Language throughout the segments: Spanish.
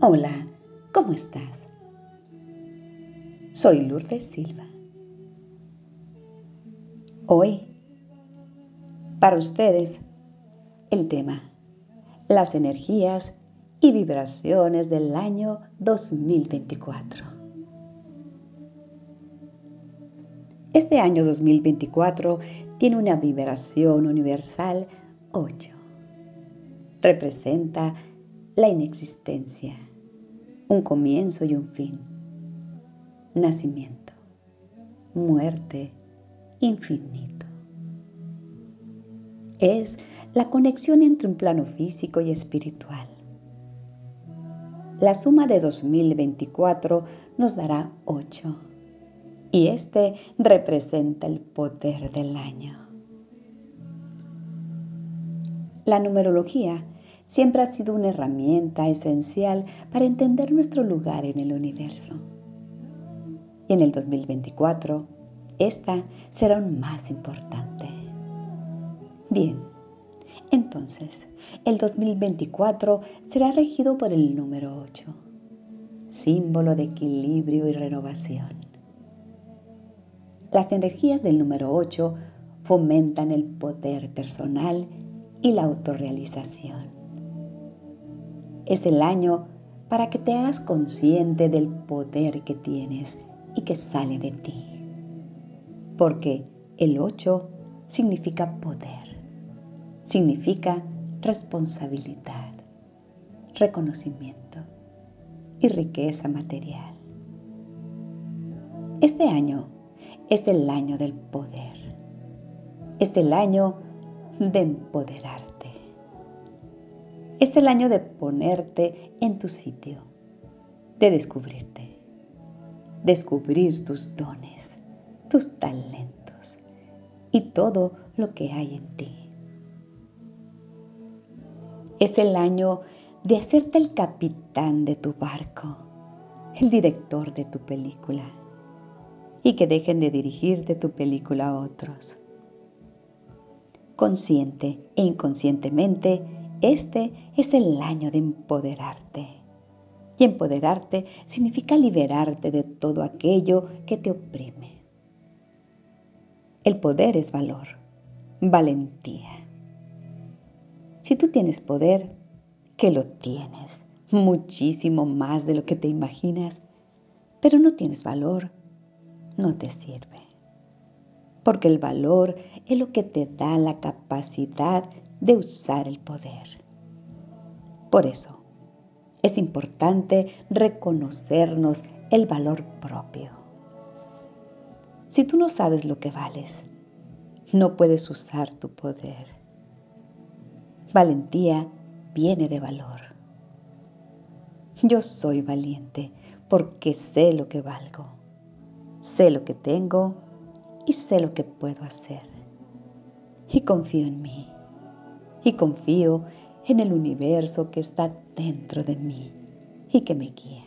Hola, ¿cómo estás? Soy Lourdes Silva. Hoy, para ustedes, el tema, las energías y vibraciones del año 2024. Este año 2024 tiene una vibración universal 8. Representa la inexistencia un comienzo y un fin, nacimiento, muerte, infinito. Es la conexión entre un plano físico y espiritual. La suma de 2024 nos dará 8 y este representa el poder del año. La numerología siempre ha sido una herramienta esencial para entender nuestro lugar en el universo. Y en el 2024, esta será aún más importante. Bien, entonces, el 2024 será regido por el número 8, símbolo de equilibrio y renovación. Las energías del número 8 fomentan el poder personal y la autorrealización es el año para que te hagas consciente del poder que tienes y que sale de ti. Porque el 8 significa poder, significa responsabilidad, reconocimiento y riqueza material. Este año es el año del poder, es el año de empoderar es el año de ponerte en tu sitio, de descubrirte, descubrir tus dones, tus talentos y todo lo que hay en ti. Es el año de hacerte el capitán de tu barco, el director de tu película y que dejen de dirigirte tu película a otros. Consciente e inconscientemente, este es el año de empoderarte. Y empoderarte significa liberarte de todo aquello que te oprime. El poder es valor, valentía. Si tú tienes poder, que lo tienes, muchísimo más de lo que te imaginas, pero no tienes valor, no te sirve. Porque el valor es lo que te da la capacidad de usar el poder. Por eso, es importante reconocernos el valor propio. Si tú no sabes lo que vales, no puedes usar tu poder. Valentía viene de valor. Yo soy valiente porque sé lo que valgo, sé lo que tengo y sé lo que puedo hacer. Y confío en mí y confío en el universo que está dentro de mí y que me guía.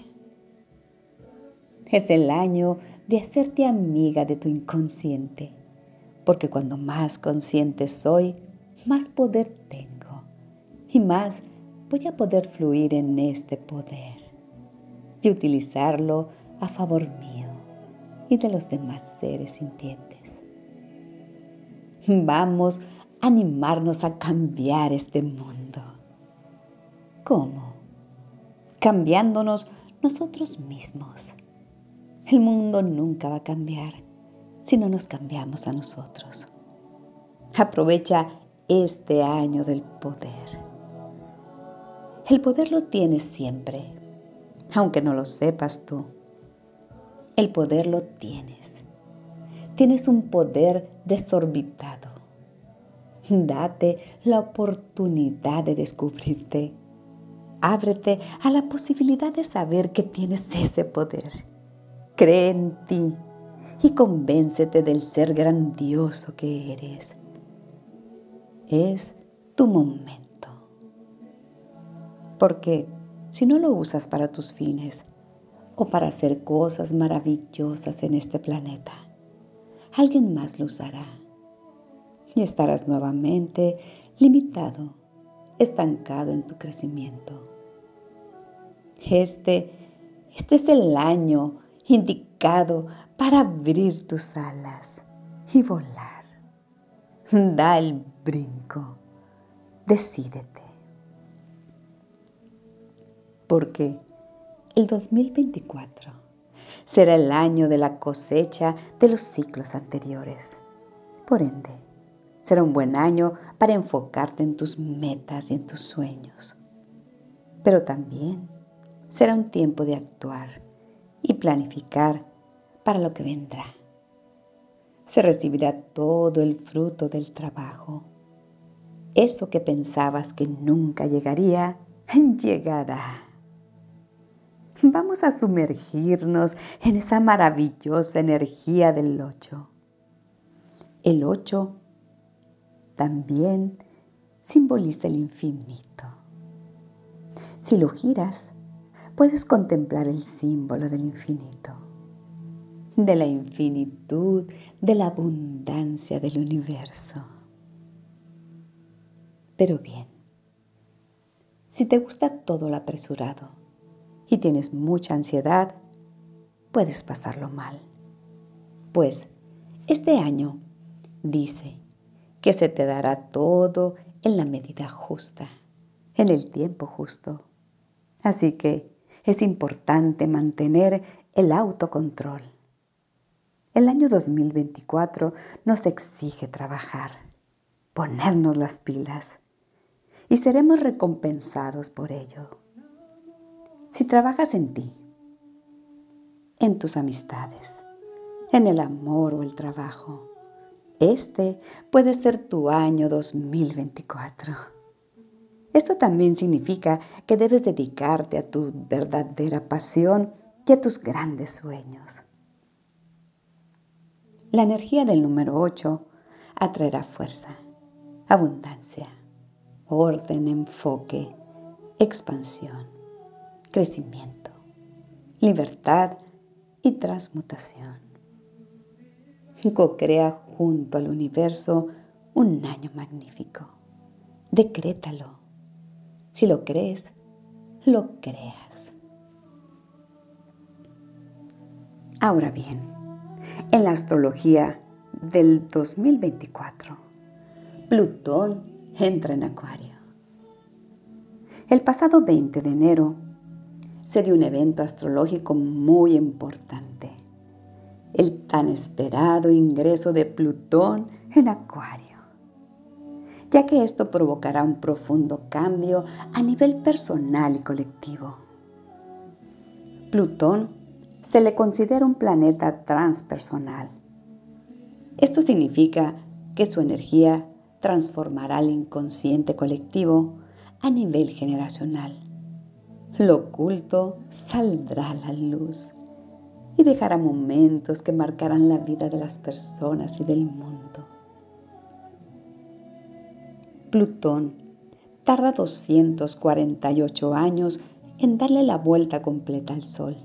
Es el año de hacerte amiga de tu inconsciente, porque cuando más consciente soy, más poder tengo y más voy a poder fluir en este poder y utilizarlo a favor mío y de los demás seres sintientes. Vamos animarnos a cambiar este mundo. ¿Cómo? Cambiándonos nosotros mismos. El mundo nunca va a cambiar si no nos cambiamos a nosotros. Aprovecha este año del poder. El poder lo tienes siempre, aunque no lo sepas tú. El poder lo tienes. Tienes un poder desorbitado Date la oportunidad de descubrirte. Ábrete a la posibilidad de saber que tienes ese poder. Cree en ti y convéncete del ser grandioso que eres. Es tu momento. Porque si no lo usas para tus fines o para hacer cosas maravillosas en este planeta, alguien más lo usará y estarás nuevamente limitado, estancado en tu crecimiento. Este, este es el año indicado para abrir tus alas y volar. Da el brinco. Decídete. Porque el 2024 será el año de la cosecha de los ciclos anteriores. Por ende, será un buen año para enfocarte en tus metas y en tus sueños. Pero también será un tiempo de actuar y planificar para lo que vendrá. Se recibirá todo el fruto del trabajo. Eso que pensabas que nunca llegaría, llegará. Vamos a sumergirnos en esa maravillosa energía del 8. El 8 también simboliza el infinito. Si lo giras, puedes contemplar el símbolo del infinito, de la infinitud, de la abundancia del universo. Pero bien, si te gusta todo lo apresurado y tienes mucha ansiedad, puedes pasarlo mal. Pues este año dice que se te dará todo en la medida justa, en el tiempo justo. Así que es importante mantener el autocontrol. El año 2024 nos exige trabajar, ponernos las pilas y seremos recompensados por ello. Si trabajas en ti, en tus amistades, en el amor o el trabajo, este puede ser tu año 2024. Esto también significa que debes dedicarte a tu verdadera pasión y a tus grandes sueños. La energía del número 8 atraerá fuerza, abundancia, orden, enfoque, expansión, crecimiento, libertad y transmutación. Co-crea junto al universo un año magnífico. Decrétalo si lo crees, lo creas. Ahora bien, en la astrología del 2024, Plutón entra en Acuario. El pasado 20 de enero se dio un evento astrológico muy importante, el tan esperado ingreso de Plutón en Acuario ya que esto provocará un profundo cambio a nivel personal y colectivo. Plutón se le considera un planeta transpersonal. Esto significa que su energía transformará el inconsciente colectivo a nivel generacional. Lo oculto saldrá a la luz y dejará momentos que marcarán la vida de las personas y del mundo. Plutón tarda 248 años en darle la vuelta completa al Sol.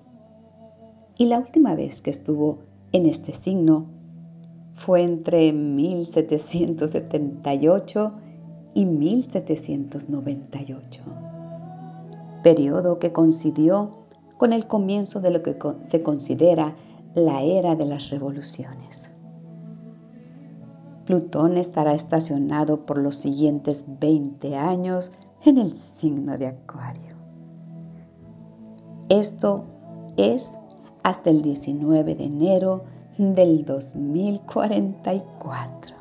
Y la última vez que estuvo en este signo fue entre 1778 y 1798, periodo que coincidió con el comienzo de lo que se considera la era de las revoluciones. Plutón estará estacionado por los siguientes 20 años en el signo de Acuario. Esto es hasta el 19 de enero del 2044.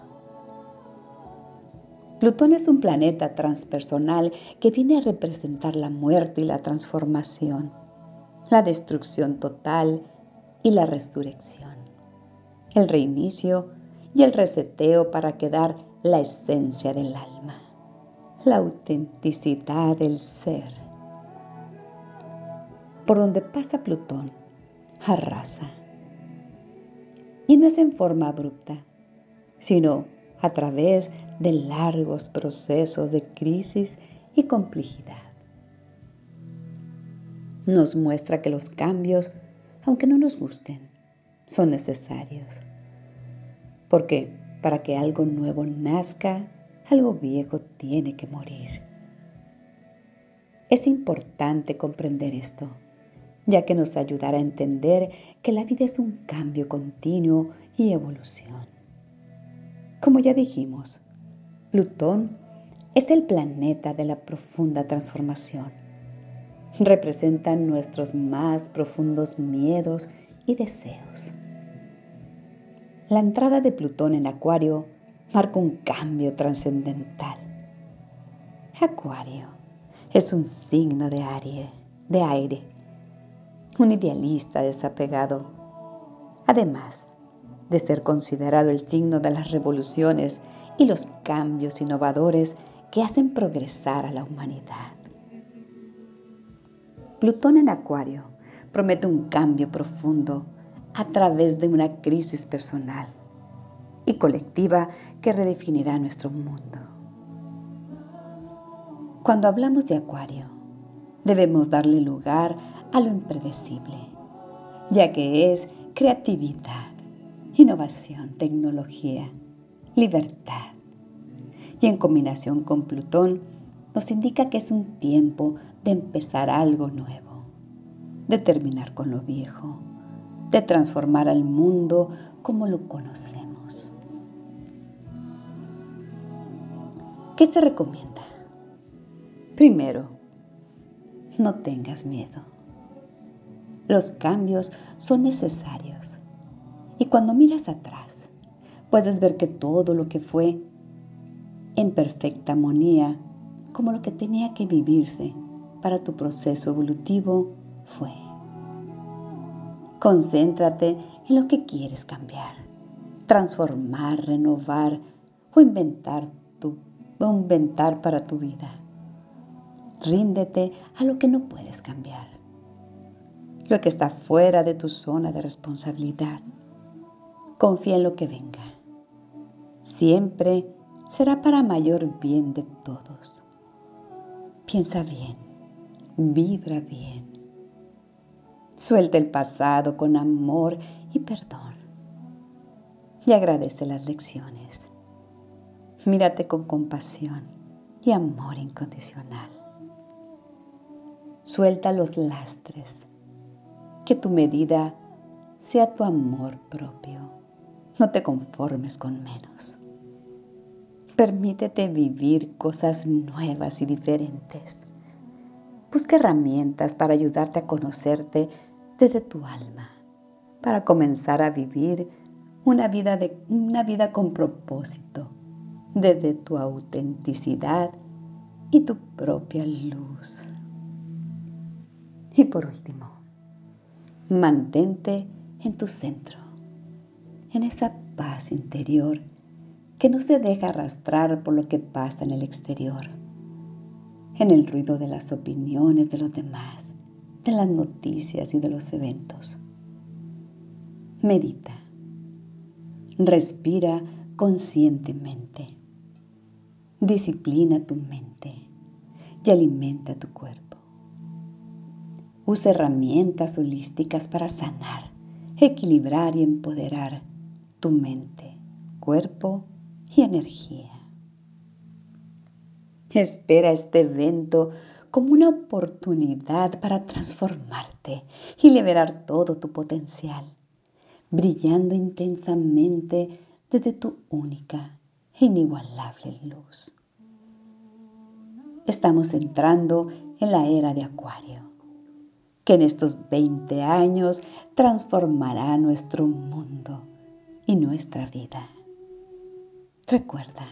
Plutón es un planeta transpersonal que viene a representar la muerte y la transformación, la destrucción total y la resurrección, el reinicio y el reseteo para quedar la esencia del alma, la autenticidad del ser. Por donde pasa Plutón, arrasa. Y no es en forma abrupta, sino a través de largos procesos de crisis y complejidad. Nos muestra que los cambios, aunque no nos gusten, son necesarios porque para que algo nuevo nazca, algo viejo tiene que morir. Es importante comprender esto, ya que nos ayudará a entender que la vida es un cambio continuo y evolución. Como ya dijimos, Plutón es el planeta de la profunda transformación. Representa nuestros más profundos miedos y deseos. La entrada de Plutón en Acuario marca un cambio trascendental. Acuario es un signo de aire, de aire, un idealista desapegado. Además de ser considerado el signo de las revoluciones y los cambios innovadores que hacen progresar a la humanidad. Plutón en Acuario promete un cambio profundo a través de una crisis personal y colectiva que redefinirá nuestro mundo. Cuando hablamos de Acuario, debemos darle lugar a lo impredecible, ya que es creatividad, innovación, tecnología, libertad. Y en combinación con Plutón, nos indica que es un tiempo de empezar algo nuevo, de terminar con lo viejo, de transformar al mundo como lo conocemos. ¿Qué se recomienda? Primero, no tengas miedo. Los cambios son necesarios. Y cuando miras atrás, puedes ver que todo lo que fue en perfecta armonía, como lo que tenía que vivirse para tu proceso evolutivo, fue. Concéntrate en lo que quieres cambiar, transformar, renovar o inventar, tu, inventar para tu vida. Ríndete a lo que no puedes cambiar, lo que está fuera de tu zona de responsabilidad. Confía en lo que venga. Siempre será para mayor bien de todos. Piensa bien, vibra bien. Suelta el pasado con amor y perdón. Y agradece las lecciones. Mírate con compasión y amor incondicional. Suelta los lastres. Que tu medida sea tu amor propio. No te conformes con menos. Permítete vivir cosas nuevas y diferentes. Busca herramientas para ayudarte a conocerte desde tu alma, para comenzar a vivir una vida, de, una vida con propósito, desde tu autenticidad y tu propia luz. Y por último, mantente en tu centro, en esa paz interior que no se deja arrastrar por lo que pasa en el exterior, en el ruido de las opiniones de los demás, de las noticias y de los eventos. Medita. Respira conscientemente. Disciplina tu mente y alimenta tu cuerpo. Usa herramientas holísticas para sanar, equilibrar y empoderar tu mente, cuerpo y energía. Espera este evento como una oportunidad para transformarte y liberar todo tu potencial, brillando intensamente desde tu única e inigualable luz. Estamos entrando en la era de Acuario que en estos 20 años transformará nuestro mundo y nuestra vida. Recuerda,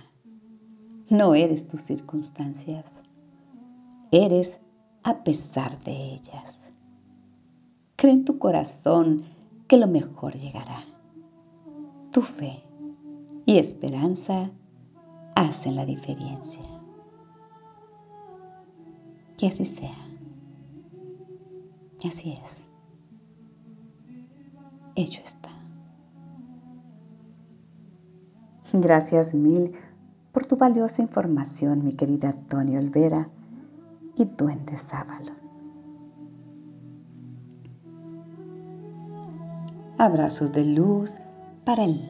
no eres tus circunstancias, eres a pesar de ellas. Cree en tu corazón que lo mejor llegará. Tu fe y esperanza hacen la diferencia. Que así sea. Así es. Hecho está. Gracias mil por tu valiosa información, mi querida Tony Olvera y Duende Sábalo. Abrazos de luz para el.